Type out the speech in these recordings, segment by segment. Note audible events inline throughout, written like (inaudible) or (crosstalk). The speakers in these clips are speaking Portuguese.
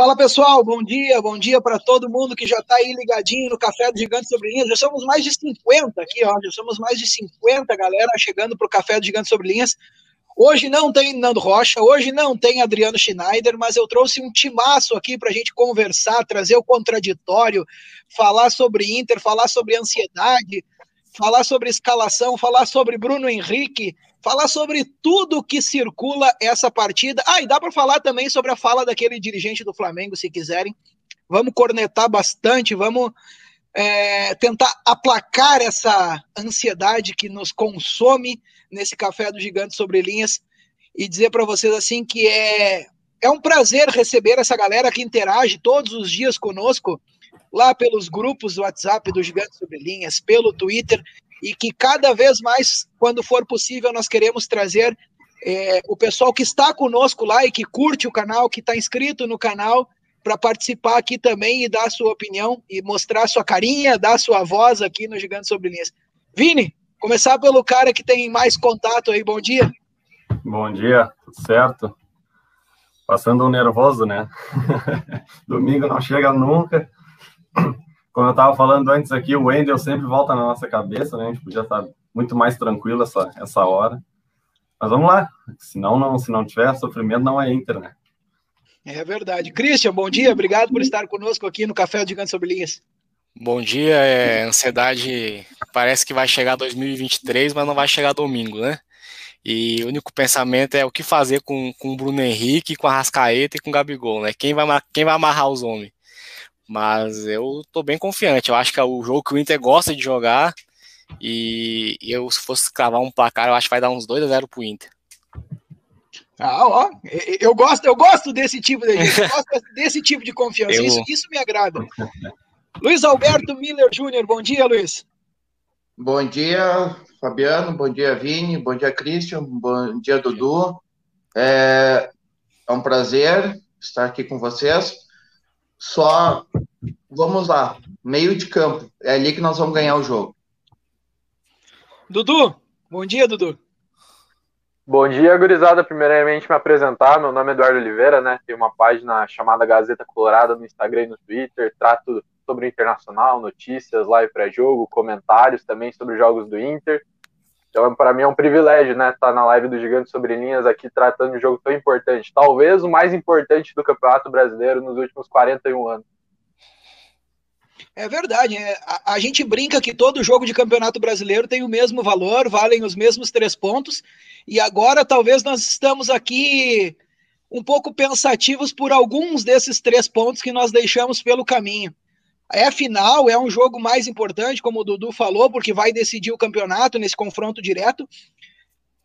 Fala pessoal, bom dia, bom dia para todo mundo que já está aí ligadinho no Café do Gigante Sobre Linhas. Já somos mais de 50 aqui, ó. Já somos mais de 50 galera chegando para o Café do Gigante Sobre Linhas. Hoje não tem Nando Rocha, hoje não tem Adriano Schneider, mas eu trouxe um timaço aqui para a gente conversar, trazer o contraditório, falar sobre Inter, falar sobre ansiedade, falar sobre escalação, falar sobre Bruno Henrique, falar sobre tudo que circula essa partida. Ah, e dá para falar também sobre a fala daquele dirigente do Flamengo, se quiserem. Vamos cornetar bastante, vamos é, tentar aplacar essa ansiedade que nos consome nesse café do Gigante sobre linhas e dizer para vocês assim que é é um prazer receber essa galera que interage todos os dias conosco lá pelos grupos do WhatsApp do Gigante sobre Linhas, pelo Twitter e que cada vez mais, quando for possível, nós queremos trazer é, o pessoal que está conosco lá e que curte o canal, que está inscrito no canal, para participar aqui também e dar a sua opinião e mostrar a sua carinha, dar a sua voz aqui no Gigante Sobre Linhas. Vini, começar pelo cara que tem mais contato aí, bom dia. Bom dia, tudo certo? Passando um nervoso, né? (laughs) Domingo não chega nunca como eu estava falando antes aqui, o Wendel sempre volta na nossa cabeça, né? A gente podia estar muito mais tranquilo essa, essa hora. Mas vamos lá. Senão, não, se não tiver sofrimento, não é Inter, né? É verdade. Christian, bom dia. Obrigado por estar conosco aqui no Café Gigante Sobre Linhas. Bom dia. É, ansiedade parece que vai chegar 2023, mas não vai chegar domingo, né? E o único pensamento é o que fazer com, com o Bruno Henrique, com a Rascaeta e com o Gabigol, né? Quem vai, quem vai amarrar os homens? Mas eu tô bem confiante. Eu acho que é o jogo que o Inter gosta de jogar. E eu, se fosse cravar um placar, eu acho que vai dar uns 2 a 0 pro Inter. Ah, ó, eu gosto, eu gosto desse tipo de gente, (laughs) eu gosto desse tipo de confiança. Eu... Isso, isso me agrada. Luiz Alberto Miller Júnior, bom dia, Luiz. Bom dia, Fabiano, bom dia, Vini, bom dia, Christian, bom dia, Dudu. É, é um prazer estar aqui com vocês. Só vamos lá, meio de campo. É ali que nós vamos ganhar o jogo. Dudu, bom dia, Dudu. Bom dia, gurizada. Primeiramente, me apresentar. Meu nome é Eduardo Oliveira, né? Tenho uma página chamada Gazeta Colorada no Instagram e no Twitter. Trato sobre o internacional, notícias, live pré-jogo, comentários também sobre os jogos do Inter. Então, para mim é um privilégio, né, estar tá na live do Gigante Sobre Linhas aqui tratando de um jogo tão importante. Talvez o mais importante do Campeonato Brasileiro nos últimos 41 anos. É verdade. É, a, a, gente brinca que todo jogo de Campeonato Brasileiro tem o mesmo valor, valem os mesmos três pontos. E agora talvez nós estamos aqui um pouco pensativos por alguns desses três pontos que nós deixamos pelo caminho. É final, é um jogo mais importante, como o Dudu falou, porque vai decidir o campeonato nesse confronto direto.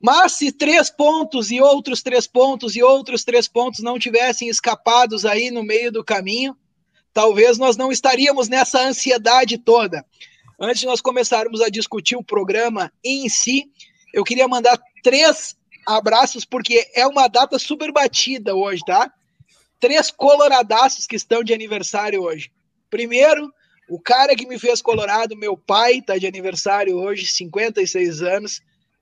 Mas se três pontos e outros três pontos e outros três pontos não tivessem escapados aí no meio do caminho, talvez nós não estaríamos nessa ansiedade toda. Antes de nós começarmos a discutir o programa em si, eu queria mandar três abraços, porque é uma data super batida hoje, tá? Três coloradaços que estão de aniversário hoje. Primeiro, o cara que me fez Colorado, meu pai, tá de aniversário hoje, 56 anos.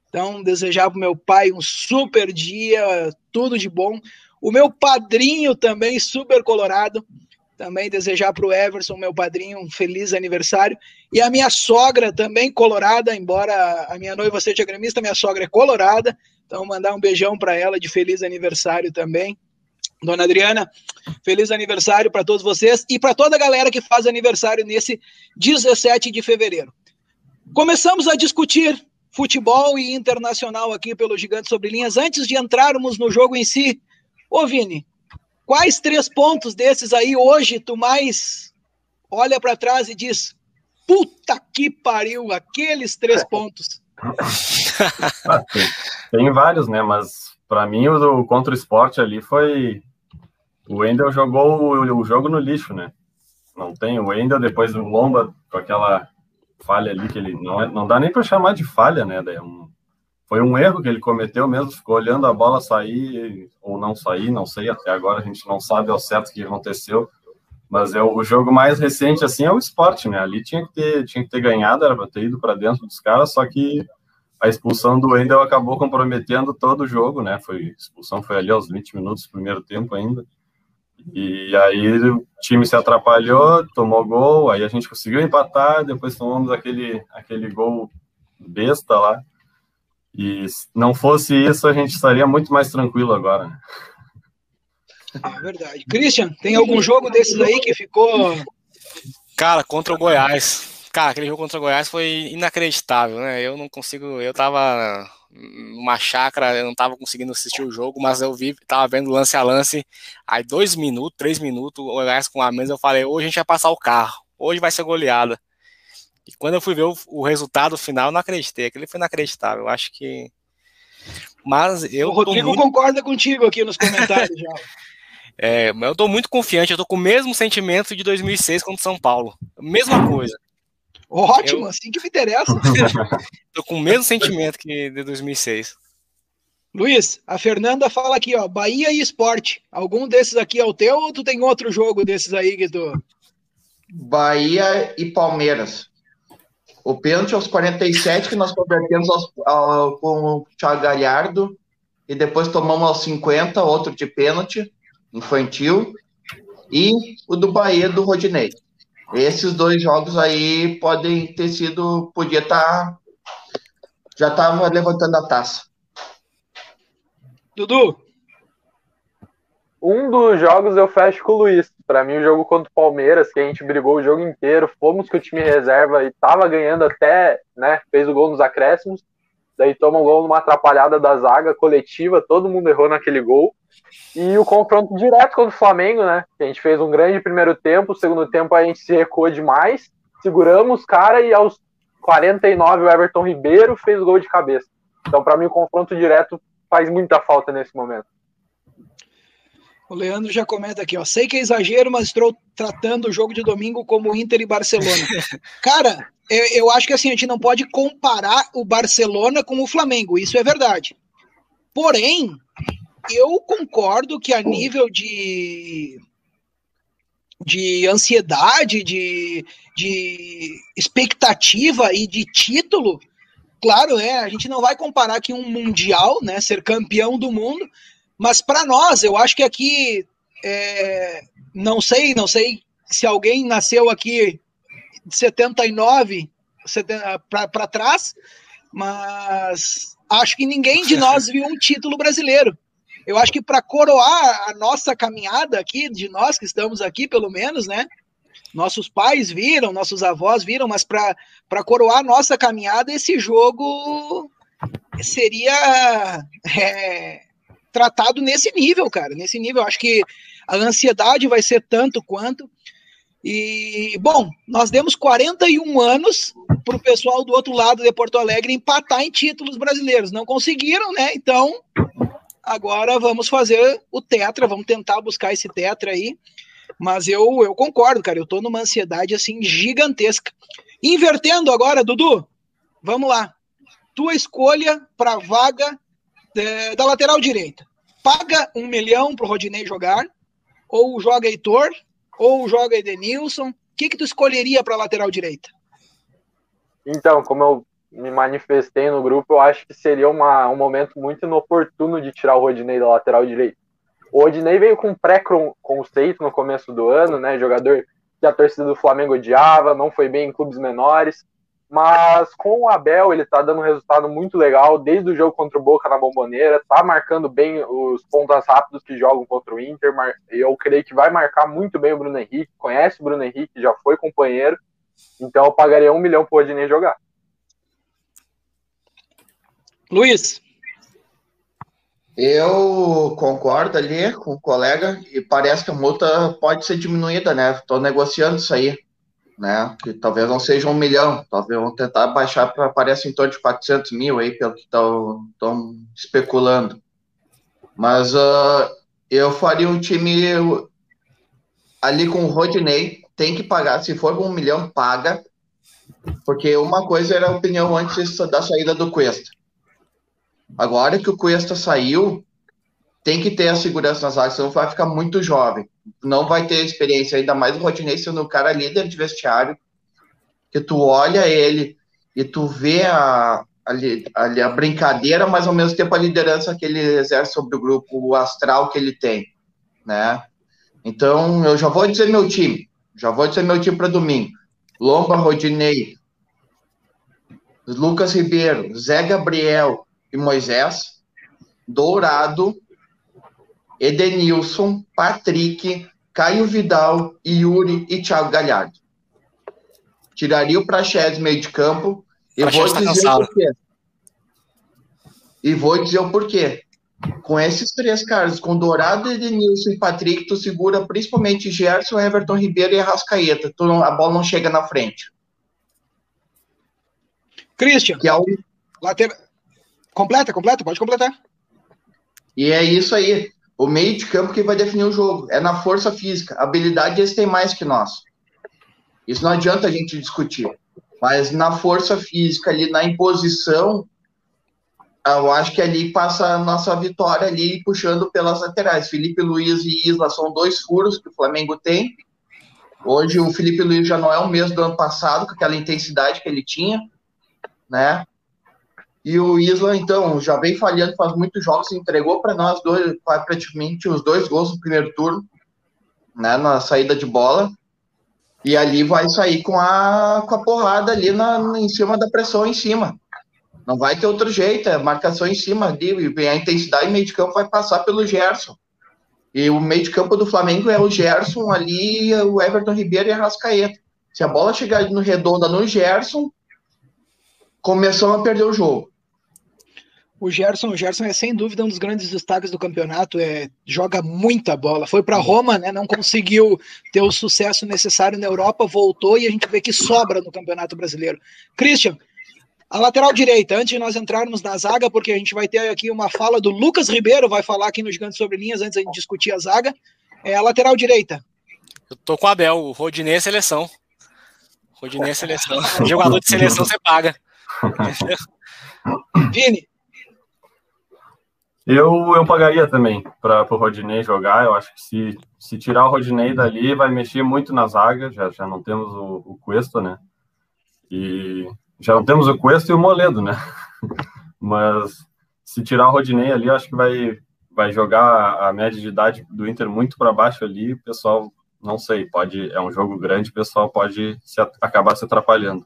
Então, desejar para meu pai um super dia, tudo de bom. O meu padrinho também, super colorado. Também desejar para o Everson, meu padrinho, um feliz aniversário. E a minha sogra também colorada, embora a minha noiva seja gremista, minha sogra é colorada. Então, mandar um beijão para ela de feliz aniversário também. Dona Adriana, feliz aniversário para todos vocês e para toda a galera que faz aniversário nesse 17 de fevereiro. Começamos a discutir futebol e internacional aqui pelo Gigante Sobre Linhas. Antes de entrarmos no jogo em si, ô Vini, quais três pontos desses aí hoje tu mais olha para trás e diz: puta que pariu, aqueles três pontos? (laughs) Tem vários, né? Mas para mim o contra o esporte ali foi o Wendel jogou o, o, jogo no lixo, né? Não tem o Wendel, depois o Lomba com aquela falha ali que ele não, é, não dá nem para chamar de falha, né? É um, foi um erro que ele cometeu mesmo, ficou olhando a bola sair ou não sair, não sei, até agora a gente não sabe ao certo o que aconteceu. Mas é o jogo mais recente assim é o esporte, né? Ali tinha que ter, tinha que ter ganhado, era para ter ido para dentro dos caras, só que a expulsão do Wendel acabou comprometendo todo o jogo, né? Foi expulsão foi ali aos 20 minutos do primeiro tempo ainda. E aí o time se atrapalhou, tomou gol, aí a gente conseguiu empatar, depois tomamos aquele, aquele gol besta lá. E se não fosse isso, a gente estaria muito mais tranquilo agora. É verdade. Christian, tem algum jogo desses aí que ficou. Cara, contra o Goiás. Cara, aquele jogo contra o Goiás foi inacreditável, né? Eu não consigo. Eu tava numa chácara, eu não tava conseguindo assistir o jogo, mas eu vi, tava vendo lance a lance. Aí, dois minutos, três minutos, o Goiás com a mesa, eu falei: hoje a gente vai passar o carro, hoje vai ser goleada. E quando eu fui ver o, o resultado final, eu não acreditei. Aquele foi inacreditável. Eu acho que. Mas eu. O Rodrigo muito... concorda contigo aqui nos comentários já. (laughs) É, eu tô muito confiante, eu tô com o mesmo sentimento de 2006 contra São Paulo. Mesma coisa. Ótimo, eu... assim que me interessa. (laughs) tô com o mesmo sentimento que de 2006. Luiz, a Fernanda fala aqui, ó, Bahia e Esporte. Algum desses aqui é o teu ou tu tem outro jogo desses aí tu... Bahia e Palmeiras. O pênalti aos 47 que nós convertemos aos, ao, com o Thiago Galhardo e depois tomamos aos 50 outro de pênalti infantil e o do Bahia do Rodinei. Esses dois jogos aí podem ter sido, podia estar, tá, já estava levantando a taça. Dudu. Um dos jogos eu fecho com o Luiz. Para mim, o jogo contra o Palmeiras, que a gente brigou o jogo inteiro, fomos com o time reserva e tava ganhando até, né? Fez o gol nos acréscimos. Daí toma um gol numa atrapalhada da zaga coletiva, todo mundo errou naquele gol. E o confronto direto contra o Flamengo, né? A gente fez um grande primeiro tempo, o segundo tempo a gente se recuou demais, seguramos os cara e aos 49 o Everton Ribeiro fez o gol de cabeça. Então, para mim, o confronto direto faz muita falta nesse momento. O Leandro já comenta aqui, ó. Sei que é exagero, mas estou tratando o jogo de domingo como Inter e Barcelona. (laughs) Cara, eu, eu acho que assim, a gente não pode comparar o Barcelona com o Flamengo, isso é verdade. Porém, eu concordo que a nível de de ansiedade, de, de expectativa e de título, claro, é, a gente não vai comparar aqui um mundial, né, ser campeão do mundo, mas para nós, eu acho que aqui, é, não sei, não sei se alguém nasceu aqui de 79 para trás, mas acho que ninguém de nós viu um título brasileiro. Eu acho que para coroar a nossa caminhada aqui, de nós que estamos aqui, pelo menos, né? Nossos pais viram, nossos avós viram, mas para coroar a nossa caminhada, esse jogo seria é, tratado nesse nível, cara. Nesse nível, acho que a ansiedade vai ser tanto quanto. E, bom, nós demos 41 anos para o pessoal do outro lado de Porto Alegre empatar em títulos brasileiros. Não conseguiram, né? Então, agora vamos fazer o Tetra, vamos tentar buscar esse Tetra aí. Mas eu, eu concordo, cara. Eu tô numa ansiedade assim gigantesca. Invertendo agora, Dudu, vamos lá. Tua escolha para vaga é, da lateral direita. Paga um milhão pro Rodinei jogar, ou joga Heitor, ou joga Edenilson. O que, que tu escolheria para lateral direita? Então, como eu me manifestei no grupo, eu acho que seria uma, um momento muito inoportuno de tirar o Rodinei da lateral direita. O Rodinei veio com pré-conceito no começo do ano, né? Jogador que a torcida do Flamengo odiava, não foi bem em clubes menores. Mas com o Abel, ele tá dando um resultado muito legal, desde o jogo contra o Boca na Bomboneira, tá marcando bem os pontas rápidos que jogam contra o Inter. Eu creio que vai marcar muito bem o Bruno Henrique, conhece o Bruno Henrique, já foi companheiro. Então eu pagaria um milhão pro Odinei jogar. Luiz. Eu concordo ali com o colega e parece que a multa pode ser diminuída, né? Estou negociando isso aí né? Que talvez não seja um milhão, talvez vão tentar baixar para parece em torno de 400 mil aí, pelo que estão especulando. Mas uh, eu faria um time ali com o Rodinei, tem que pagar, se for um milhão, paga, porque uma coisa era a opinião antes da saída do Cuesta. Agora que o Cuesta saiu, tem que ter a segurança nas áreas, senão vai ficar muito jovem. Não vai ter experiência, ainda mais o Rodinei sendo um cara líder de vestiário, que tu olha ele e tu vê a, a, a, a brincadeira, mas ao mesmo tempo a liderança que ele exerce sobre o grupo, o astral que ele tem, né? Então, eu já vou dizer meu time. Já vou dizer meu time para domingo. Lomba, Rodinei, Lucas Ribeiro, Zé Gabriel e Moisés. Dourado, Edenilson, Patrick, Caio Vidal, Yuri e Thiago Galhardo. Tiraria o Praxedes meio de campo. Eu vou tá dizer o porquê. E vou dizer o porquê. Com esses três caras, com Dourado, Edenilson e Patrick, tu segura principalmente Gerson, Everton Ribeiro e Arrascaeta. Tu não, a bola não chega na frente. Christian. Que é o... Later... Completa, completa, pode completar. E é isso aí. O meio de campo que vai definir o jogo. É na força física. habilidade eles têm mais que nós. Isso não adianta a gente discutir. Mas na força física, ali na imposição, eu acho que ali passa a nossa vitória ali puxando pelas laterais. Felipe Luiz e Isla são dois furos que o Flamengo tem. Hoje o Felipe Luiz já não é o mesmo do ano passado, com aquela intensidade que ele tinha, né? E o Isla, então, já vem falhando faz muitos jogos, entregou para nós dois, praticamente os dois gols no primeiro turno, né, na saída de bola. E ali vai sair com a, com a porrada ali na, em cima da pressão em cima. Não vai ter outro jeito, é marcação em cima ali, a intensidade meio de campo vai passar pelo Gerson. E o meio de campo do Flamengo é o Gerson ali, o Everton Ribeiro e a Rascaeta. Se a bola chegar no redonda no Gerson, começou a perder o jogo. O Gerson, o Gerson é sem dúvida um dos grandes destaques do campeonato, é, joga muita bola. Foi para Roma, né, não conseguiu ter o sucesso necessário na Europa, voltou e a gente vê que sobra no Campeonato Brasileiro. Christian, a lateral direita, antes de nós entrarmos na zaga, porque a gente vai ter aqui uma fala do Lucas Ribeiro, vai falar aqui no Gigante Sobre Linhas antes de discutir a zaga. É a lateral direita. Eu tô com o Abel, o Rodinei é seleção. Rodinei é seleção. (laughs) Jogador de seleção você paga. (laughs) (laughs) Vini, eu, eu pagaria também para o Rodinei jogar. Eu acho que se, se tirar o Rodinei dali, vai mexer muito na zaga. Já, já não temos o, o Cuesta, né? E já não temos o Cuesta e o Moledo, né? (laughs) Mas se tirar o Rodinei ali, acho que vai, vai jogar a média de idade do Inter muito para baixo ali. O pessoal, não sei, pode é um jogo grande, o pessoal pode se, acabar se atrapalhando.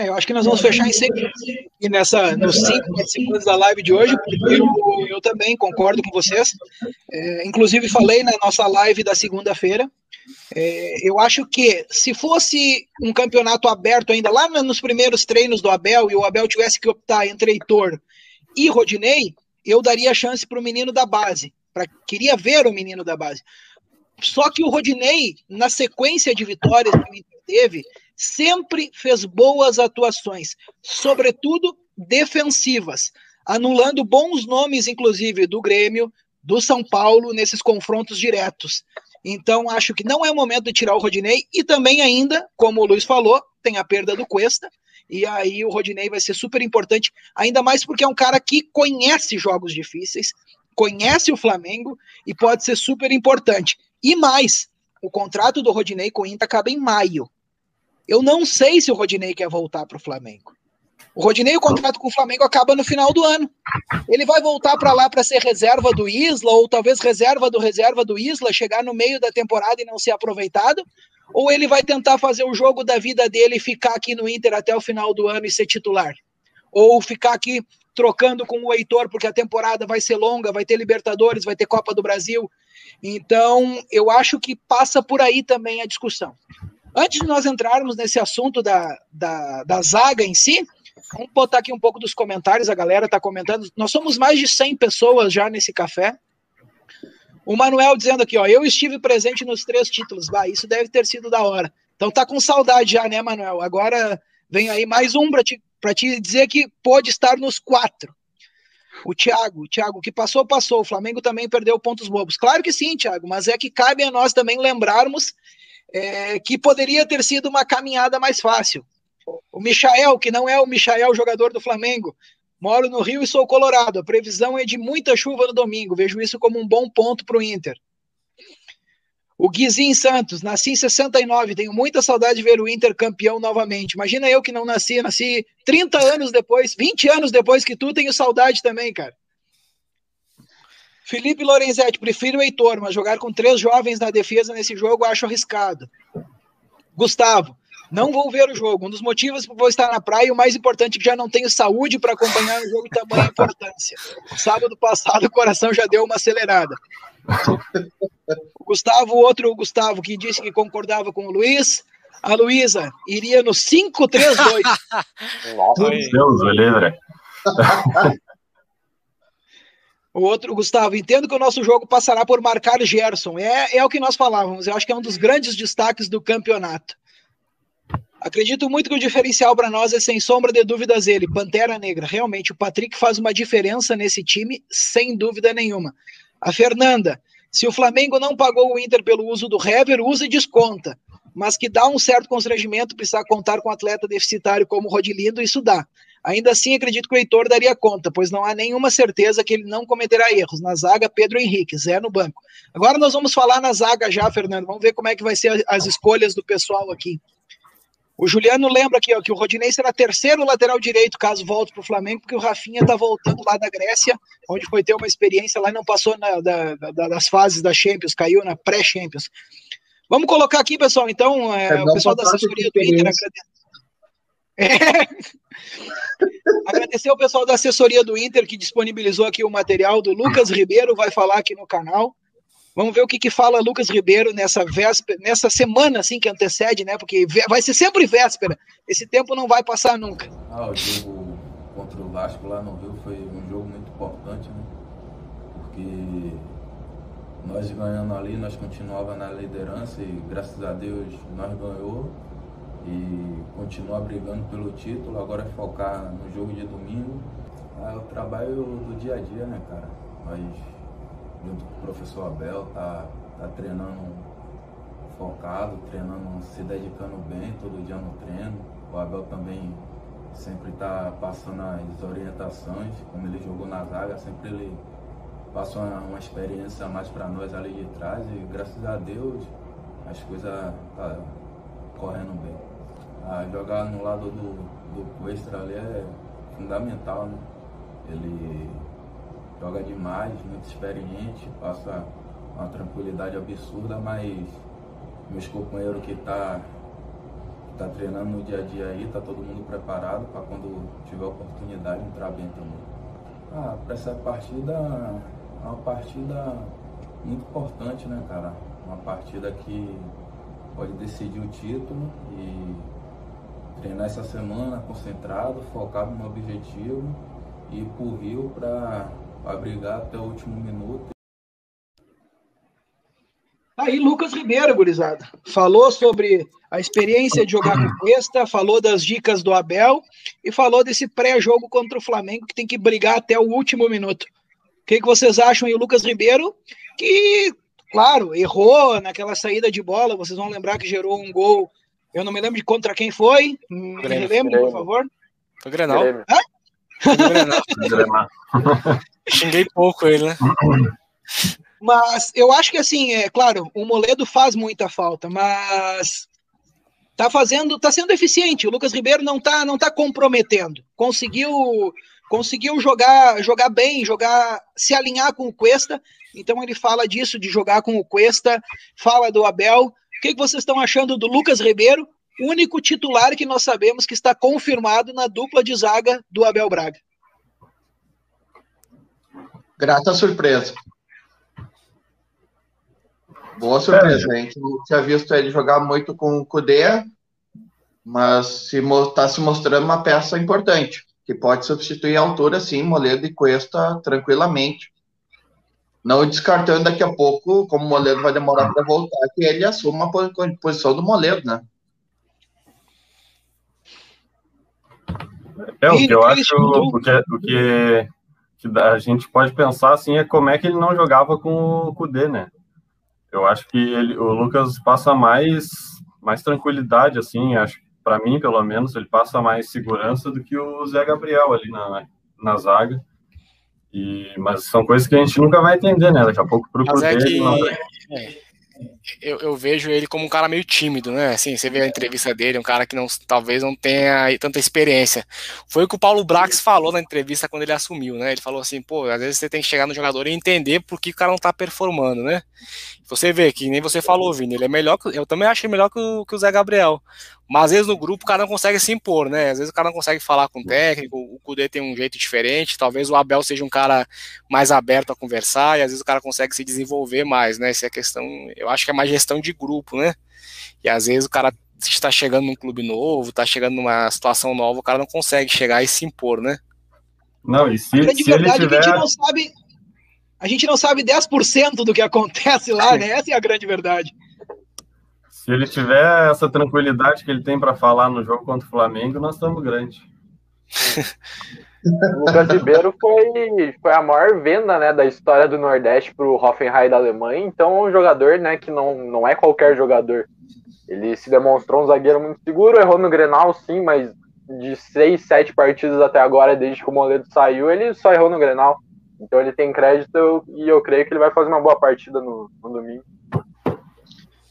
É, eu acho que nós vamos fechar em sequência e nessa, nos cinco participantes da live de hoje, porque eu, eu também concordo com vocês. É, inclusive, falei na nossa live da segunda-feira. É, eu acho que se fosse um campeonato aberto ainda, lá nos primeiros treinos do Abel, e o Abel tivesse que optar entre Heitor e Rodinei, eu daria chance para o menino da base. Pra, queria ver o menino da base. Só que o Rodinei, na sequência de vitórias que o Inter teve, sempre fez boas atuações, sobretudo defensivas, anulando bons nomes, inclusive, do Grêmio, do São Paulo, nesses confrontos diretos. Então, acho que não é o momento de tirar o Rodinei, e também ainda, como o Luiz falou, tem a perda do Cuesta, e aí o Rodinei vai ser super importante, ainda mais porque é um cara que conhece jogos difíceis, conhece o Flamengo e pode ser super importante. E mais, o contrato do Rodinei com o Inter acaba em maio. Eu não sei se o Rodinei quer voltar para o Flamengo. O Rodinei, o contrato com o Flamengo acaba no final do ano. Ele vai voltar para lá para ser reserva do Isla, ou talvez reserva do reserva do Isla, chegar no meio da temporada e não ser aproveitado? Ou ele vai tentar fazer o jogo da vida dele e ficar aqui no Inter até o final do ano e ser titular? Ou ficar aqui trocando com o Heitor, porque a temporada vai ser longa, vai ter Libertadores, vai ter Copa do Brasil. Então, eu acho que passa por aí também a discussão. Antes de nós entrarmos nesse assunto da, da, da zaga em si, vamos botar aqui um pouco dos comentários, a galera está comentando. Nós somos mais de 100 pessoas já nesse café. O Manuel dizendo aqui, ó, eu estive presente nos três títulos. Bah, isso deve ter sido da hora. Então tá com saudade já, né, Manuel? Agora vem aí mais um para te, te dizer que pôde estar nos quatro. O Thiago, o Thiago, que passou, passou. O Flamengo também perdeu pontos bobos. Claro que sim, Thiago, mas é que cabe a nós também lembrarmos é, que poderia ter sido uma caminhada mais fácil. O Michael, que não é o Michael jogador do Flamengo, moro no Rio e sou colorado. A previsão é de muita chuva no domingo. Vejo isso como um bom ponto para o Inter. O Guizinho Santos, nasci em 69, tenho muita saudade de ver o Inter campeão novamente. Imagina eu que não nasci, nasci 30 anos depois, 20 anos depois que tu, tenho saudade também, cara. Felipe Lorenzetti, prefiro o Heitor, mas jogar com três jovens na defesa nesse jogo acho arriscado. Gustavo, não vou ver o jogo. Um dos motivos por vou estar na praia, o mais importante é que já não tenho saúde para acompanhar o jogo de tamanha importância. Sábado passado o coração já deu uma acelerada. O Gustavo, outro Gustavo, que disse que concordava com o Luiz. A Luísa iria no 5-3-2. (laughs) Nossa, Deus, beleza. (laughs) O outro, Gustavo, entendo que o nosso jogo passará por marcar Gerson. É, é o que nós falávamos. Eu acho que é um dos grandes destaques do campeonato. Acredito muito que o diferencial para nós é, sem sombra de dúvidas, ele, Pantera Negra. Realmente, o Patrick faz uma diferença nesse time, sem dúvida nenhuma. A Fernanda, se o Flamengo não pagou o Inter pelo uso do Hever, usa e desconta. Mas que dá um certo constrangimento precisar contar com um atleta deficitário como o Rodilindo, isso dá. Ainda assim, acredito que o Heitor daria conta, pois não há nenhuma certeza que ele não cometerá erros. Na zaga, Pedro Henrique, Zé no banco. Agora nós vamos falar na zaga já, Fernando. Vamos ver como é que vai ser as escolhas do pessoal aqui. O Juliano lembra aqui ó, que o Rodinei será terceiro lateral direito caso volte para o Flamengo, porque o Rafinha está voltando lá da Grécia, onde foi ter uma experiência lá e não passou na, da, da, das fases da Champions, caiu na pré-Champions. Vamos colocar aqui, pessoal, então, é, o pessoal da assessoria do Inter é. (laughs) Agradecer ao pessoal da assessoria do Inter que disponibilizou aqui o material do Lucas Ribeiro, vai falar aqui no canal. Vamos ver o que, que fala Lucas Ribeiro nessa véspera, nessa semana assim que antecede, né? Porque vai ser sempre véspera. Esse tempo não vai passar nunca. Ah, o jogo contra o Vasco lá no Rio foi um jogo muito importante, né? Porque nós ganhando ali, nós continuava na liderança e graças a Deus nós ganhou e continuar brigando pelo título. Agora é focar no jogo de domingo. É o trabalho do dia a dia, né, cara? Nós, junto com o professor Abel, tá, tá treinando focado, treinando, se dedicando bem todo dia no treino. O Abel também sempre tá passando as orientações, como ele jogou na zaga, sempre ele passou uma, experiência mais para nós ali de trás e graças a Deus as coisas tá correndo bem jogar no lado do, do Cuesta ali é fundamental, né? Ele joga demais, muito experiente, passa uma tranquilidade absurda, mas meus companheiros que tá, tá treinando no dia a dia aí, tá todo mundo preparado para quando tiver oportunidade entrar bem também. Ah, para essa partida é uma partida muito importante, né, cara? Uma partida que pode decidir o título e treinar essa semana concentrado, focado no objetivo e ir pro Rio para brigar até o último minuto. Aí, Lucas Ribeiro, gurizada, falou sobre a experiência de jogar com Cuesta, falou das dicas do Abel e falou desse pré-jogo contra o Flamengo que tem que brigar até o último minuto. O que, que vocês acham aí, Lucas Ribeiro? Que, claro, errou naquela saída de bola, vocês vão lembrar que gerou um gol eu não me lembro de contra quem foi. Me lembre, por favor. Foi Grenal. Foi Grenal. Xinguei pouco ele, né? Mas eu acho que assim, é claro, o Moledo faz muita falta, mas tá fazendo, tá sendo eficiente. O Lucas Ribeiro não tá, não tá comprometendo. Conseguiu, conseguiu jogar, jogar bem, jogar, se alinhar com o Cuesta. Então ele fala disso de jogar com o Cuesta, fala do Abel. O que, que vocês estão achando do Lucas Ribeiro, único titular que nós sabemos que está confirmado na dupla de zaga do Abel Braga? Grata surpresa. Boa surpresa. É. A gente tinha visto ele jogar muito com o Kudê, mas está se, se mostrando uma peça importante, que pode substituir a altura, sim, Moledo e Cuesta tranquilamente. Não descartando daqui a pouco, como o Moledo vai demorar para voltar, que ele assuma a posição do Moledo, né? É, o que eu acho, o que, o que, que a gente pode pensar assim é como é que ele não jogava com o Kudê, né? Eu acho que ele, o Lucas passa mais, mais tranquilidade, assim, acho para mim, pelo menos, ele passa mais segurança do que o Zé Gabriel ali na, na zaga. E, mas são coisas que a gente nunca vai entender, né? Daqui a pouco para o é que, é, eu, eu, vejo ele como um cara meio tímido, né? Assim, você vê a entrevista dele, um cara que não, talvez não tenha tanta experiência. Foi o que o Paulo Brax falou na entrevista quando ele assumiu, né? Ele falou assim, pô, às vezes você tem que chegar no jogador e entender por que o cara não tá performando, né? Você vê que nem você falou, Vini, ele é melhor que, eu também acho ele melhor que o, que o Zé Gabriel. Mas às vezes no grupo o cara não consegue se impor, né? Às vezes o cara não consegue falar com o técnico, o Kudê tem um jeito diferente, talvez o Abel seja um cara mais aberto a conversar e às vezes o cara consegue se desenvolver mais, né? Essa é a questão, eu acho que é mais gestão de grupo, né? E às vezes o cara está chegando num clube novo, está chegando numa situação nova, o cara não consegue chegar e se impor, né? Não, e se, a se verdade tiver... é que a gente não sabe a gente não sabe 10% do que acontece lá, né? Essa é a grande verdade. Se ele tiver essa tranquilidade que ele tem para falar no jogo contra o Flamengo, nós estamos grandes. (laughs) O Lucas Ribeiro foi, foi a maior venda né, da história do Nordeste para o Hoffenheim da Alemanha. Então, é um jogador né, que não, não é qualquer jogador. Ele se demonstrou um zagueiro muito seguro, errou no Grenal, sim, mas de seis, sete partidas até agora, desde que o Moledo saiu, ele só errou no Grenal. Então ele tem crédito e eu creio que ele vai fazer uma boa partida no, no domingo.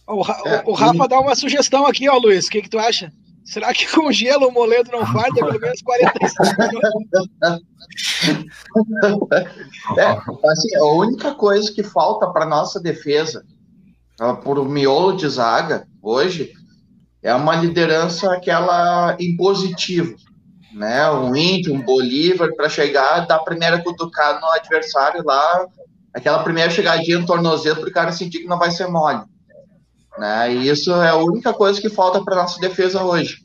O, o, o Rafa dá uma sugestão aqui, ó, Luiz. O que, que tu acha? Será que com gelo o Moledo não farda pelo menos 45 é, assim, a única coisa que falta para nossa defesa, por miolo de zaga, hoje, é uma liderança aquela impositiva né? Um Índio, um Bolívar, para chegar, dar a primeira cutucada no adversário lá, aquela primeira chegadinha no tornozelo, para o cara sentir que não vai ser mole. Né? E isso é a única coisa que falta para nossa defesa hoje.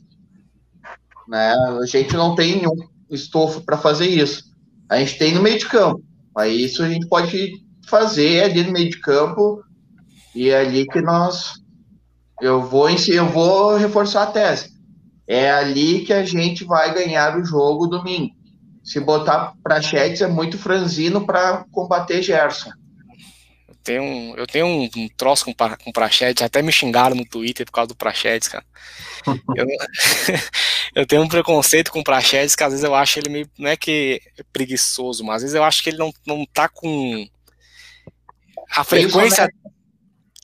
Né? A gente não tem nenhum estofo para fazer isso. A gente tem no meio de campo. Aí isso a gente pode fazer ali no meio de campo e é ali que nós eu vou eu vou reforçar a tese. É ali que a gente vai ganhar o jogo domingo. Se botar Prachetes é muito franzino para combater Gerson. Eu tenho um, eu tenho um, um troço com, com Prachetes, até me xingaram no Twitter por causa do Prachetes, cara. (laughs) eu, (laughs) eu tenho um preconceito com Prachetes que às vezes eu acho ele meio, não é que é preguiçoso, mas às vezes eu acho que ele não, não tá com a frequência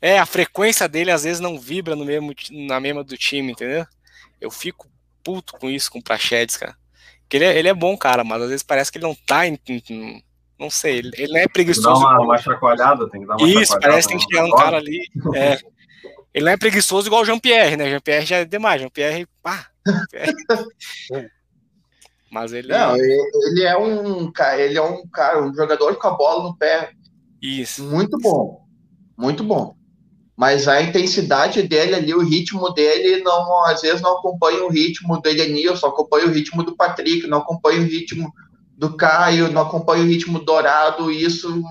é, a frequência dele às vezes não vibra no mesmo, na mesma do time, entendeu? Eu fico puto com isso, com o cara. Ele é, ele é bom, cara, mas às vezes parece que ele não tá em, em não sei, ele, ele não é preguiçoso. Tem que dar uma, uma chacoalhada, tem que dar uma Isso, parece que tem que chegar um cara ali. É. Ele não é preguiçoso igual o Jean-Pierre, né? Jean-Pierre já é demais. Jean-Pierre, pá. Jean (laughs) Mas ele. Não, ele é um ele é um cara, um jogador com a bola no pé. Isso. Muito bom. Muito bom mas a intensidade dele ali, o ritmo dele, não às vezes não acompanha o ritmo do Edenilson, acompanha o ritmo do Patrick, não acompanha o ritmo do Caio, não acompanha o ritmo dourado, isso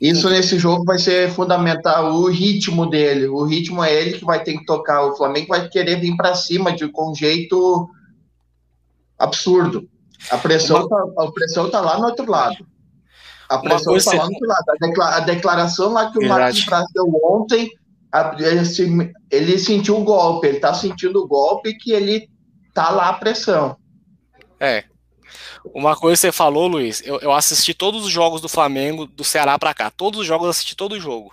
isso nesse jogo vai ser fundamental, o ritmo dele, o ritmo é ele que vai ter que tocar, o Flamengo vai querer vir para cima de com um jeito absurdo. A pressão, tá, a pressão tá lá no outro lado. A pressão está lá do lado. A, declara, a, declaração lá que o Marcos Braz deu ontem, a, ele, ele, sentiu o golpe, ele está sentindo o golpe que ele tá lá a pressão. É. Uma coisa que você falou, Luiz, eu, eu assisti todos os jogos do Flamengo, do Ceará para cá. Todos os jogos eu assisti todo o jogo.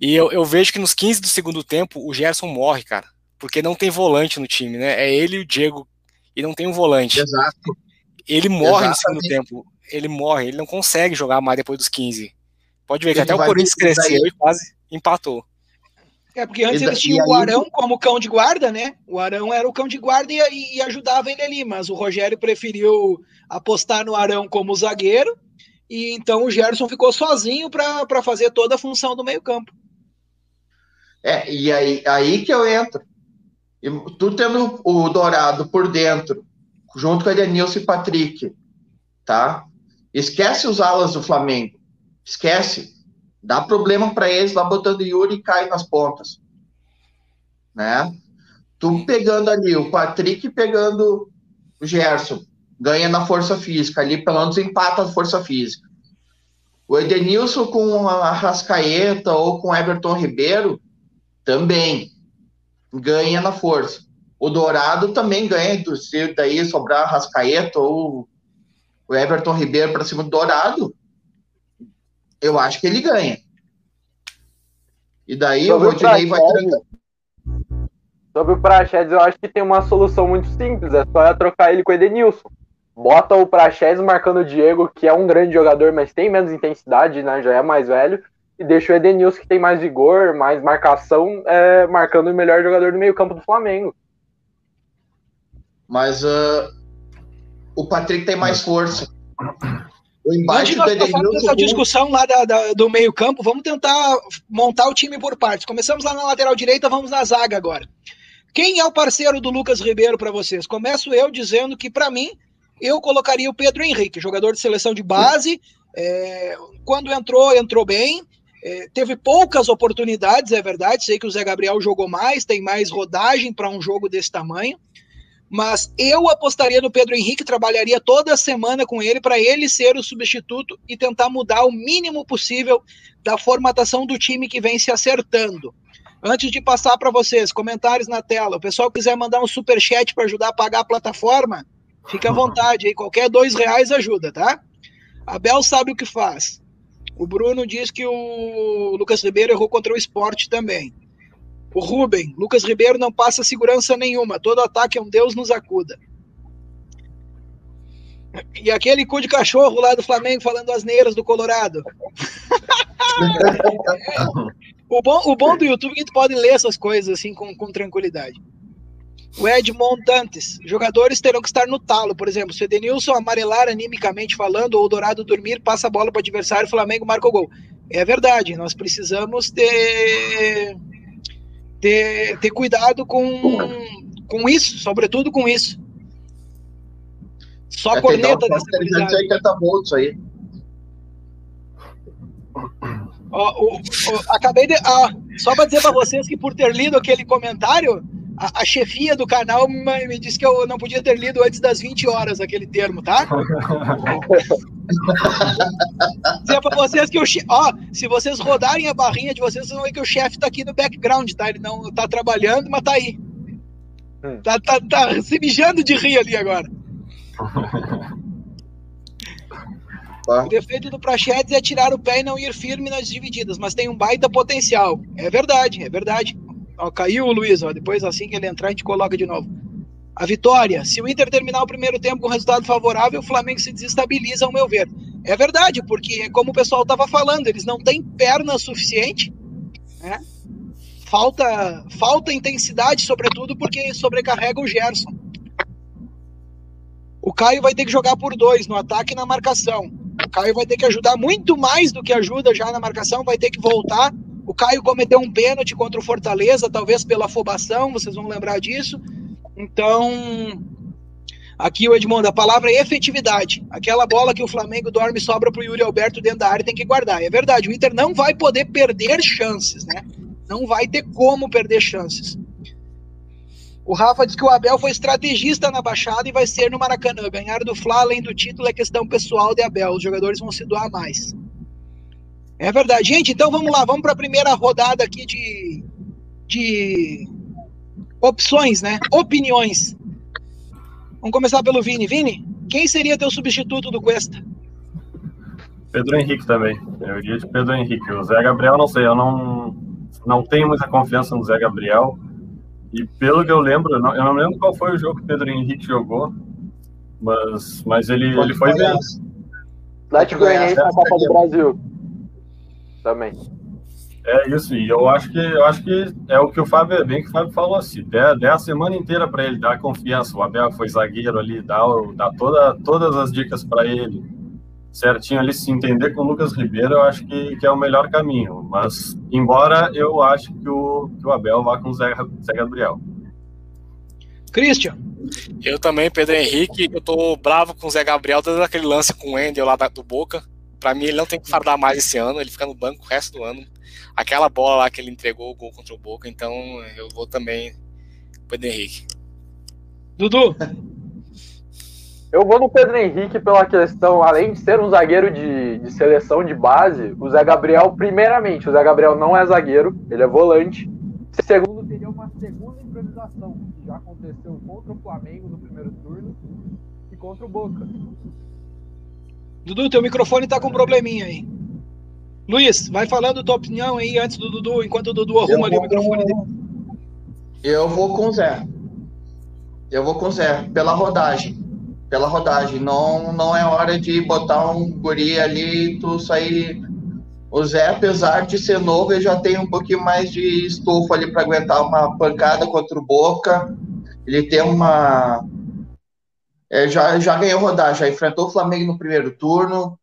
E eu, eu vejo que nos 15 do segundo tempo o Gerson morre, cara. Porque não tem volante no time, né? É ele e o Diego e não tem um volante. Exato. Ele morre Exatamente. no segundo tempo ele morre, ele não consegue jogar mais depois dos 15. Pode ver que ele até o Corinthians cresceu e quase empatou. É, porque antes eles tinham o Arão como cão de guarda, né? O Arão era o cão de guarda e, e, ajudava ele ali, mas o Rogério preferiu apostar no Arão como zagueiro, e então o Gerson ficou sozinho para fazer toda a função do meio-campo. É, e aí, aí que eu entro. E tu tendo o Dourado por dentro, junto com a Edenilson e Patrick, tá? Esquece os alas do Flamengo. Esquece. Dá problema para eles lá botando Yuri e cai nas pontas. Né? Tu pegando ali o Patrick pegando o Gerson, ganha na força física, ali pelo menos empata a força física. O Edenilson com a Rascaeta ou com Everton Ribeiro também ganha na força. O Dourado também ganha, se daí sobrar Rascaeta ou o Everton Ribeiro para cima do Dourado, eu acho que ele ganha. E daí Sobre o Rodinei vai trancar. Sobre o Praxedes, eu acho que tem uma solução muito simples, é só trocar ele com o Edenilson. Bota o Praxedes marcando o Diego, que é um grande jogador, mas tem menos intensidade, né? Já é mais velho. E deixa o Edenilson, que tem mais vigor, mais marcação, é, marcando o melhor jogador do meio-campo do Flamengo. Mas uh, o Patrick tem mais força. O embate Antes nós passarmos essa discussão lá da, da, do meio campo, vamos tentar montar o time por partes. Começamos lá na lateral direita, vamos na zaga agora. Quem é o parceiro do Lucas Ribeiro para vocês? Começo eu dizendo que, para mim, eu colocaria o Pedro Henrique, jogador de seleção de base. É, quando entrou, entrou bem. É, teve poucas oportunidades, é verdade. Sei que o Zé Gabriel jogou mais, tem mais rodagem para um jogo desse tamanho mas eu apostaria no Pedro Henrique, trabalharia toda semana com ele para ele ser o substituto e tentar mudar o mínimo possível da formatação do time que vem se acertando. Antes de passar para vocês, comentários na tela. O pessoal quiser mandar um super chat para ajudar a pagar a plataforma, fica à vontade aí. Qualquer dois reais ajuda, tá? Abel sabe o que faz. O Bruno diz que o Lucas Ribeiro errou contra o esporte também. O Rubem, Lucas Ribeiro não passa segurança nenhuma. Todo ataque é um Deus nos acuda. E aquele cu de cachorro lá do Flamengo falando as neiras do Colorado. (laughs) o, bom, o bom do YouTube é que tu pode ler essas coisas assim com, com tranquilidade. O Edmond Dantes. Jogadores terão que estar no talo. Por exemplo, se o Edenilson amarelar animicamente falando ou o Dourado dormir, passa a bola para o adversário, o Flamengo marca o gol. É verdade, nós precisamos ter ter, ter cuidado com, com isso, sobretudo com isso. Só é, corneta dessa 80 volts aí. Ó, o, o, acabei de. Ah, só para dizer para vocês que por ter lido aquele comentário, a, a, chefia do canal me, me, disse que eu não podia ter lido antes das 20 horas aquele termo, tá? (laughs) dizer para vocês que o ó, se vocês rodarem a barrinha de vocês, vocês vão ver que o chefe tá aqui no background, tá? Ele não tá trabalhando, mas tá aí. Hum. Tá, tá, tá se mijando de rir ali agora. Tá. O defeito do Prachedes é tirar o pé e não ir firme nas divididas, mas tem um baita potencial. É verdade, é verdade. Caiu o Luiz, ó, depois assim que ele entrar a gente coloca de novo. A vitória, se o Inter terminar o primeiro tempo com resultado favorável, o Flamengo se desestabiliza, ao meu ver. É verdade, porque como o pessoal estava falando, eles não têm perna suficiente, né? Falta, falta intensidade, sobretudo porque sobrecarrega o Gerson. O Caio vai ter que jogar por dois no ataque e na marcação. O Caio vai ter que ajudar muito mais do que ajuda já na marcação, vai ter que voltar. O Caio cometeu um pênalti contra o Fortaleza, talvez pela afobação, vocês vão lembrar disso. Então, aqui o Edmundo, a palavra é efetividade. Aquela bola que o Flamengo dorme sobra para o Yuri Alberto dentro da área tem que guardar. É verdade, o Inter não vai poder perder chances, né? Não vai ter como perder chances. O Rafa diz que o Abel foi estrategista na Baixada e vai ser no Maracanã. Ganhar do Fla, além do título, é questão pessoal de Abel. Os jogadores vão se doar mais. É verdade. Gente, então vamos lá. Vamos para a primeira rodada aqui de, de opções, né? Opiniões. Vamos começar pelo Vini. Vini, quem seria teu substituto do Cuesta? Pedro Henrique também. Eu iria de Pedro Henrique. O Zé Gabriel, não sei, eu não, não tenho muita confiança no Zé Gabriel. E pelo que eu lembro, eu não, eu não lembro qual foi o jogo que o Pedro Henrique jogou, mas, mas ele, ele foi bem. Atlético Goianiense na Copa do Brasil. Também. É isso, e eu acho que eu acho que é o que o Fábio, bem que o Fábio falou assim, der, der a semana inteira para ele dar confiança. O Abel foi zagueiro ali, dá, dá toda, todas as dicas para ele, certinho ali, se entender com o Lucas Ribeiro, eu acho que, que é o melhor caminho. Mas, embora eu acho que o, que o Abel vá com o Zé, Zé Gabriel. Christian. Eu também, Pedro Henrique, eu tô bravo com o Zé Gabriel, desde aquele lance com o Endel lá do Boca. Pra mim, ele não tem que fardar mais esse ano, ele fica no banco o resto do ano. Aquela bola lá que ele entregou o gol contra o Boca, então eu vou também Pedro Henrique. Dudu! (laughs) Eu vou no Pedro Henrique pela questão, além de ser um zagueiro de, de seleção de base, o Zé Gabriel, primeiramente, o Zé Gabriel não é zagueiro, ele é volante. Segundo, teria uma segunda improvisação, que já aconteceu contra o Flamengo no primeiro turno e contra o Boca. Dudu, teu microfone tá com um probleminha aí. Luiz, vai falando tua opinião aí antes do Dudu, enquanto o Dudu arruma ali o microfone dele. Eu vou com o Zé. Eu vou com o Zé, pela rodagem. Pela rodagem. Não, não é hora de botar um guri ali e tu sair. O Zé, apesar de ser novo, ele já tem um pouquinho mais de estofo ali para aguentar uma pancada contra o Boca. Ele tem uma. É, já, já ganhou rodagem, já enfrentou o Flamengo no primeiro turno,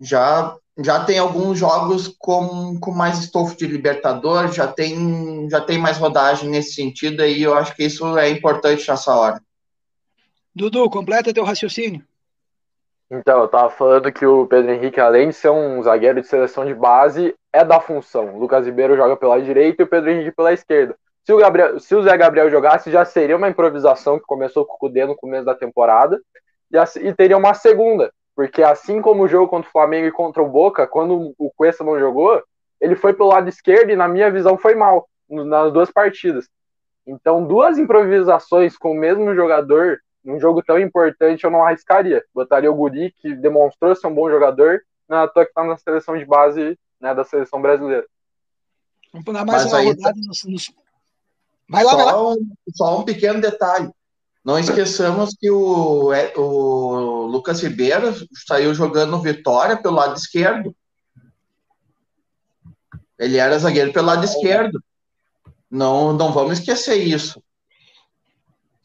já já tem alguns jogos com, com mais estofo de Libertadores, já tem, já tem mais rodagem nesse sentido, e eu acho que isso é importante nessa hora. Dudu, completa teu raciocínio. Então, eu tava falando que o Pedro Henrique, além de ser um zagueiro de seleção de base, é da função. O Lucas Ribeiro joga pela direita e o Pedro Henrique pela esquerda. Se o, Gabriel, se o Zé Gabriel jogasse, já seria uma improvisação que começou com o Cudê no começo da temporada, e, e teria uma segunda, porque assim como o jogo contra o Flamengo e contra o Boca, quando o Cuesta não jogou, ele foi pelo lado esquerdo e, na minha visão, foi mal nas duas partidas. Então, duas improvisações com o mesmo jogador num jogo tão importante eu não arriscaria. Botaria o Guri, que demonstrou ser um bom jogador, na toa que tá na seleção de base né, da seleção brasileira. Vamos dar mais Mas uma rodada tá... nos, nos... Vai lá, só vai lá. Um, só um pequeno detalhe. Não esqueçamos que o, é, o Lucas Ribeiro saiu jogando no Vitória pelo lado esquerdo. Ele era zagueiro pelo lado esquerdo. Não, não vamos esquecer isso.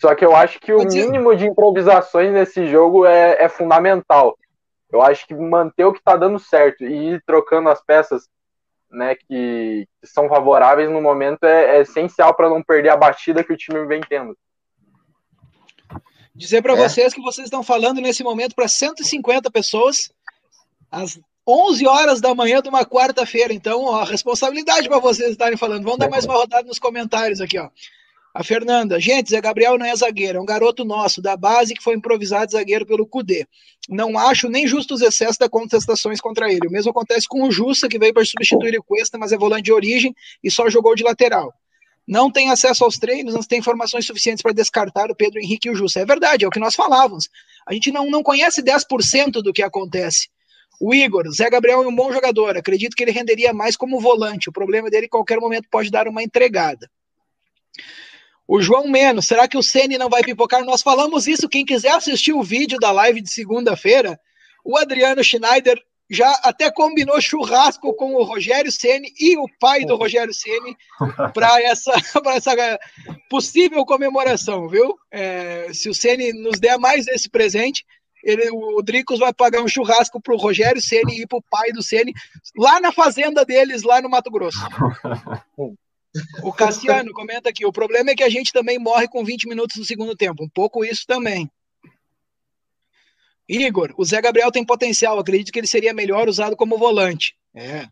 Só que eu acho que o mínimo de improvisações nesse jogo é, é fundamental. Eu acho que manter o que está dando certo e ir trocando as peças né, que, que são favoráveis no momento é, é essencial para não perder a batida que o time vem tendo. Dizer para é. vocês que vocês estão falando nesse momento para 150 pessoas, às 11 horas da manhã de uma quarta-feira. Então, ó, responsabilidade para vocês estarem falando. Vamos dar mais uma rodada nos comentários aqui, ó. A Fernanda, gente, Zé Gabriel não é zagueiro, é um garoto nosso, da base, que foi improvisado zagueiro pelo Cudê. Não acho nem justo os excessos das contestações contra ele. O mesmo acontece com o Jussa, que veio para substituir o Cuesta, mas é volante de origem e só jogou de lateral não tem acesso aos treinos, não tem informações suficientes para descartar o Pedro Henrique e o Justo. É verdade, é o que nós falávamos. A gente não, não conhece 10% do que acontece. O Igor, Zé Gabriel é um bom jogador, acredito que ele renderia mais como volante. O problema dele, em qualquer momento, pode dar uma entregada. O João Menos, será que o Ceni não vai pipocar? Nós falamos isso. Quem quiser assistir o vídeo da live de segunda-feira, o Adriano Schneider já até combinou churrasco com o Rogério Ceni e o pai do Rogério Ceni para essa, (laughs) essa possível comemoração, viu? É, se o Ceni nos der mais esse presente, ele, o Dricos vai pagar um churrasco para o Rogério Ceni e para o pai do Ceni lá na fazenda deles, lá no Mato Grosso. (laughs) O Cassiano comenta aqui: o problema é que a gente também morre com 20 minutos no segundo tempo. Um pouco isso também. Igor, o Zé Gabriel tem potencial, acredito que ele seria melhor usado como volante. É.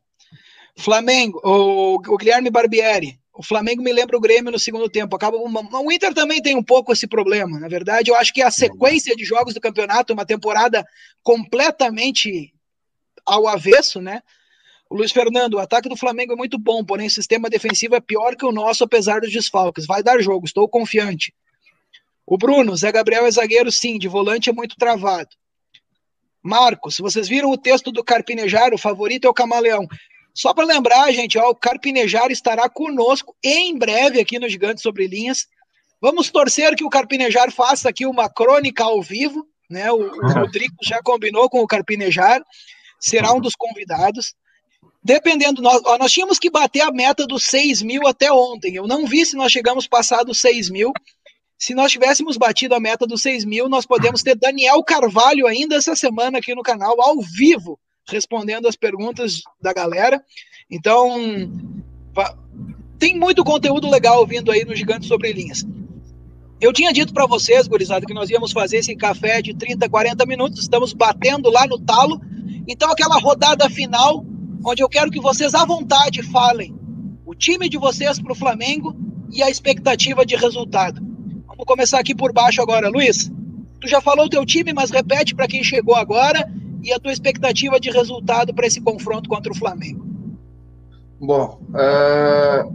Flamengo, o, o Guilherme Barbieri. O Flamengo me lembra o Grêmio no segundo tempo. Acaba o Inter também tem um pouco esse problema. Na verdade, eu acho que a sequência de jogos do campeonato, uma temporada completamente ao avesso, né? Luiz Fernando, o ataque do Flamengo é muito bom, porém o sistema defensivo é pior que o nosso, apesar dos desfalques. Vai dar jogo, estou confiante. O Bruno, Zé Gabriel é zagueiro, sim, de volante é muito travado. Marcos, vocês viram o texto do Carpinejar, o favorito é o Camaleão. Só para lembrar, gente, ó, o Carpinejar estará conosco em breve aqui no Gigante Sobre Linhas. Vamos torcer que o Carpinejar faça aqui uma crônica ao vivo, né? O, o (laughs) Rodrigo já combinou com o Carpinejar, será um dos convidados. Dependendo, nós, ó, nós tínhamos que bater a meta dos 6 mil até ontem. Eu não vi se nós chegamos passado dos 6 mil. Se nós tivéssemos batido a meta dos 6 mil, nós podemos ter Daniel Carvalho ainda essa semana aqui no canal, ao vivo, respondendo as perguntas da galera. Então, tem muito conteúdo legal vindo aí no Gigante Sobre Linhas. Eu tinha dito para vocês, gurizada, que nós íamos fazer esse café de 30, 40 minutos, estamos batendo lá no talo. Então, aquela rodada final, onde eu quero que vocês à vontade falem o time de vocês para o Flamengo e a expectativa de resultado. Vamos começar aqui por baixo agora. Luiz, tu já falou o teu time, mas repete para quem chegou agora e a tua expectativa de resultado para esse confronto contra o Flamengo. Bom, uh,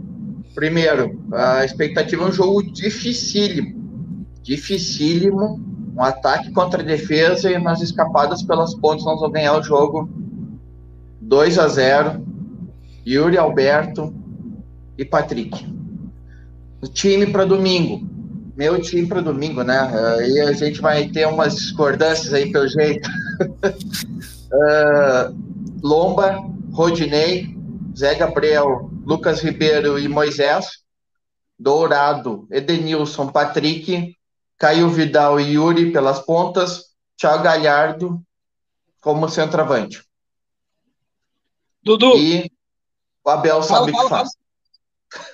primeiro, a expectativa é um jogo dificílimo. Dificílimo. Um ataque contra a defesa e nas escapadas pelas pontas nós vamos ganhar o jogo 2 a 0 Yuri Alberto e Patrick. O time para domingo. Meu time para domingo, né? Aí a gente vai ter umas discordâncias aí pelo jeito. uh, (laughs) Lomba, Rodinei, Zé Gabriel, Lucas Ribeiro e Moisés. Dourado, Edenilson, Patrick, Caio Vidal e Yuri pelas pontas, Thiago Galhardo como centroavante. Dudu. E o Abel sabe o que faz.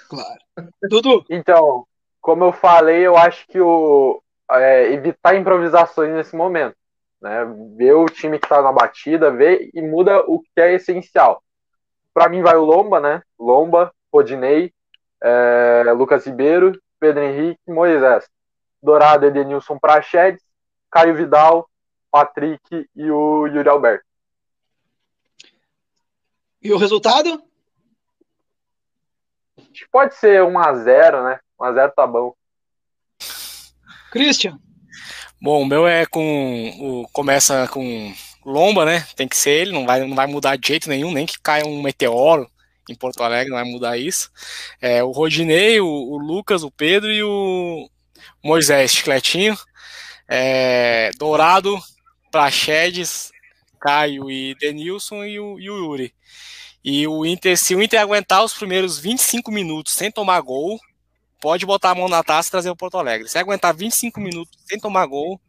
Claro. Dudu. Então, como eu falei, eu acho que o é, evitar improvisações nesse momento. Né? Ver o time que está na batida, ver e muda o que é essencial. Para mim vai o Lomba, né? Lomba, Rodinei, é, Lucas Ribeiro, Pedro Henrique, Moisés. Dourado, Edenilson Prachedes, Caio Vidal, Patrick e o Yuri Alberto. E o resultado? Pode ser 1x0, né? 1x0 tá bom. Christian. Bom, o meu é com. O, começa com Lomba, né? Tem que ser ele, não vai, não vai mudar de jeito nenhum, nem que caia um meteoro em Porto Alegre, não vai mudar isso. É, o Rodinei, o, o Lucas, o Pedro e o Moisés, chicletinho. É, Dourado, Prachedes, Caio e Denilson e o, e o Yuri. E o Inter, se o Inter aguentar os primeiros 25 minutos sem tomar gol, pode botar a mão na taça e trazer o Porto Alegre. Se aguentar 25 minutos sem tomar gol,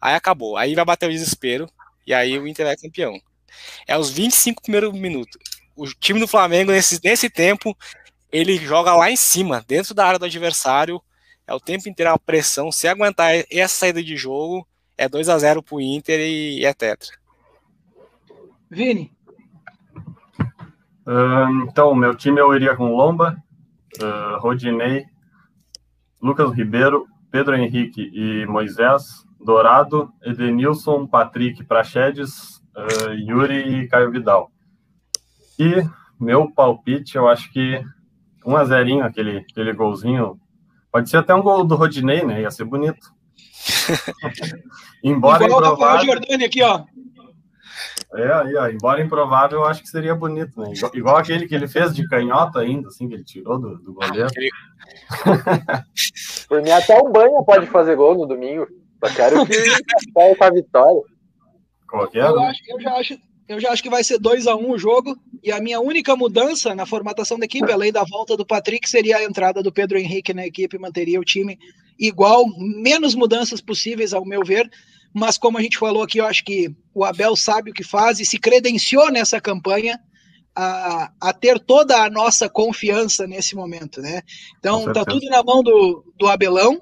aí acabou. Aí vai bater o desespero e aí o Inter é campeão. É os 25 primeiros minutos. O time do Flamengo, nesse, nesse tempo, ele joga lá em cima, dentro da área do adversário. É o tempo inteiro a pressão. Se aguentar essa saída de jogo, é 2 a 0 pro Inter e é tetra. Vini. Uh, então, meu time eu iria com Lomba, uh, Rodinei, Lucas Ribeiro, Pedro Henrique e Moisés, Dourado, Edenilson, Patrick Prachedes, uh, Yuri e Caio Vidal. E meu palpite, eu acho que 1 a 0 aquele, aquele golzinho. Pode ser até um gol do Rodinei, né? Ia ser bonito. (laughs) Embora Igual improvável. O Jordani aqui, ó. É, aí, ó, embora improvável, eu acho que seria bonito, né? Igual, igual, aquele que ele fez de canhota ainda, assim, que ele tirou do, do goleiro. (laughs) Por mim, até o Banha pode fazer gol no domingo. Só quero que (laughs) saia com a vitória. Qualquer, eu, acho, eu, já acho, eu já acho que vai ser 2 a 1 um o jogo. E a minha única mudança na formatação da equipe, além da volta do Patrick, seria a entrada do Pedro Henrique na equipe, manteria o time igual, menos mudanças possíveis, ao meu ver mas como a gente falou aqui, eu acho que o Abel sabe o que faz e se credenciou nessa campanha a, a ter toda a nossa confiança nesse momento, né? Então tá tudo na mão do, do Abelão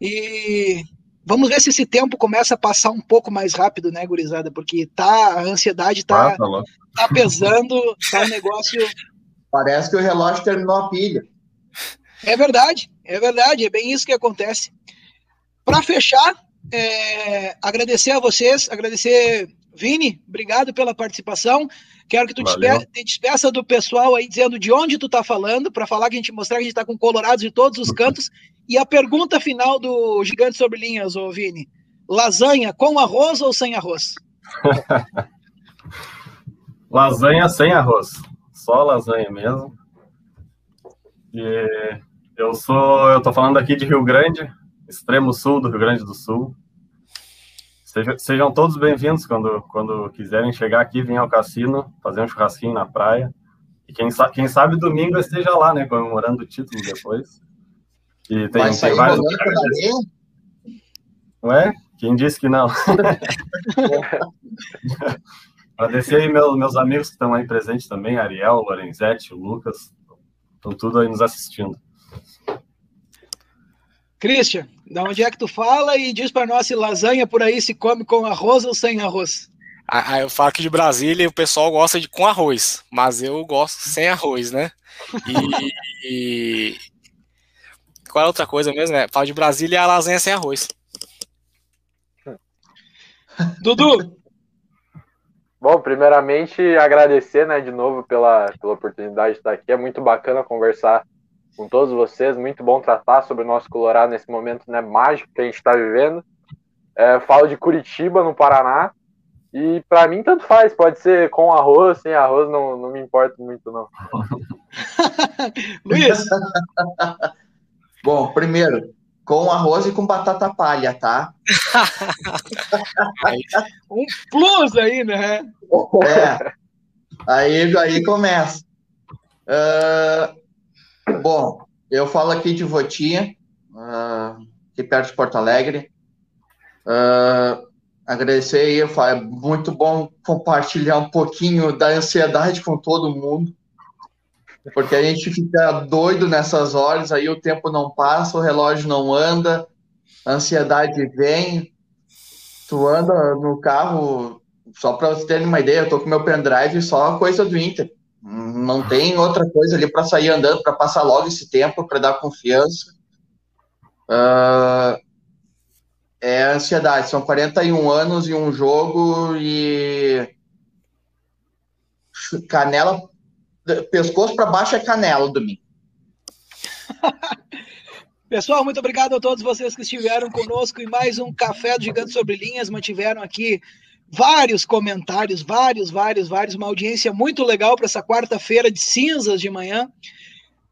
e vamos ver se esse tempo começa a passar um pouco mais rápido, né, gurizada? Porque tá, a ansiedade tá, ah, tá, tá pesando, tá um negócio. Parece que o relógio terminou a pilha. É verdade, é verdade, é bem isso que acontece. Para fechar, é, agradecer a vocês, agradecer, Vini, obrigado pela participação. Quero que tu te, te despeça do pessoal aí dizendo de onde tu tá falando, para falar que a gente mostrar que a gente tá com colorados de todos os cantos. E a pergunta final do Gigante sobre Linhas, ô Vini: lasanha com arroz ou sem arroz? (laughs) lasanha sem arroz, só lasanha mesmo. E eu sou, eu tô falando aqui de Rio Grande, extremo sul do Rio Grande do Sul. Sejam, sejam todos bem-vindos quando, quando quiserem chegar aqui, vir ao cassino, fazer um churrasquinho na praia. E quem, sa quem sabe domingo esteja lá, né, comemorando o título depois. E tem, tem vários. Ué? Quem disse que não? (laughs) Agradecer aí meus, meus amigos que estão aí presentes também, Ariel, Lorenzetti, Lucas, estão tudo aí nos assistindo. Christian, da onde é que tu fala e diz para nós se lasanha por aí se come com arroz ou sem arroz? Ah, ah eu falo que de Brasília o pessoal gosta de com arroz, mas eu gosto sem arroz, né? E, e... qual é a outra coisa mesmo? É, falo de Brasília e a lasanha sem arroz. (laughs) Dudu! Bom, primeiramente agradecer, né, de novo pela, pela oportunidade de estar aqui. É muito bacana conversar com todos vocês. Muito bom tratar sobre o nosso Colorado nesse momento né, mágico que a gente está vivendo. É, falo de Curitiba, no Paraná, E para mim, tanto faz. Pode ser com arroz, sem arroz, não, não me importa muito, não. (laughs) Luiz? (laughs) Bom, primeiro, com arroz e com batata palha, tá? (laughs) um plus aí, né? É. Aí, aí começa. Uh, bom, eu falo aqui de Votinha, uh, aqui perto de Porto Alegre. Uh, agradecer aí, é muito bom compartilhar um pouquinho da ansiedade com todo mundo, porque a gente fica doido nessas horas, aí o tempo não passa, o relógio não anda, a ansiedade vem, tu anda no carro, só para vocês terem uma ideia, eu tô com meu pendrive só coisa do Inter, não tem outra coisa ali para sair andando, para passar logo esse tempo, para dar confiança. Uh, é ansiedade. São 41 anos e um jogo e canela, pescoço para baixo é canela domingo. (laughs) Pessoal, muito obrigado a todos vocês que estiveram conosco em mais um Café do Gigante Sobre Linhas. Mantiveram aqui vários comentários, vários, vários, vários. Uma audiência muito legal para essa quarta-feira de cinzas de manhã.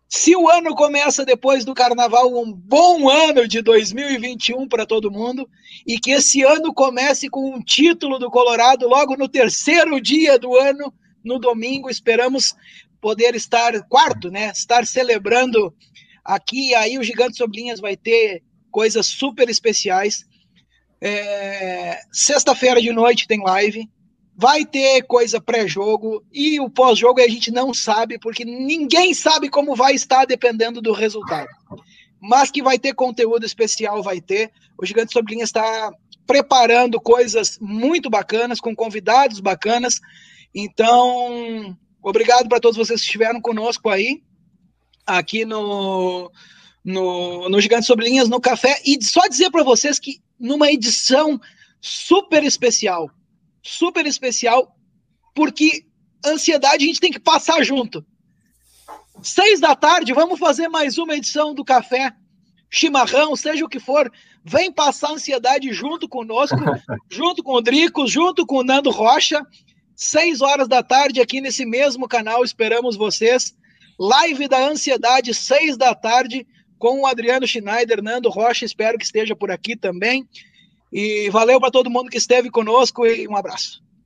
Se o ano começa depois do carnaval, um bom ano de 2021 para todo mundo, e que esse ano comece com um título do Colorado logo no terceiro dia do ano, no domingo. Esperamos poder estar, quarto, né? Estar celebrando aqui. Aí o Gigante Sobrinhas vai ter coisas super especiais. É... Sexta-feira de noite tem live. Vai ter coisa pré-jogo e o pós-jogo a gente não sabe, porque ninguém sabe como vai estar dependendo do resultado. Mas que vai ter conteúdo especial, vai ter. O Gigante Sobrinha está preparando coisas muito bacanas, com convidados bacanas. Então, obrigado para todos vocês que estiveram conosco aí, aqui no, no, no Gigante Sobre no Café. E só dizer para vocês que numa edição super especial, super especial, porque ansiedade a gente tem que passar junto. Seis da tarde, vamos fazer mais uma edição do Café Chimarrão, seja o que for. Vem passar ansiedade junto conosco, (laughs) junto com o Drico, junto com o Nando Rocha. Seis horas da tarde aqui nesse mesmo canal, esperamos vocês. Live da Ansiedade, seis da tarde, com o Adriano Schneider, Nando Rocha, espero que esteja por aqui também. E valeu para todo mundo que esteve conosco e um abraço.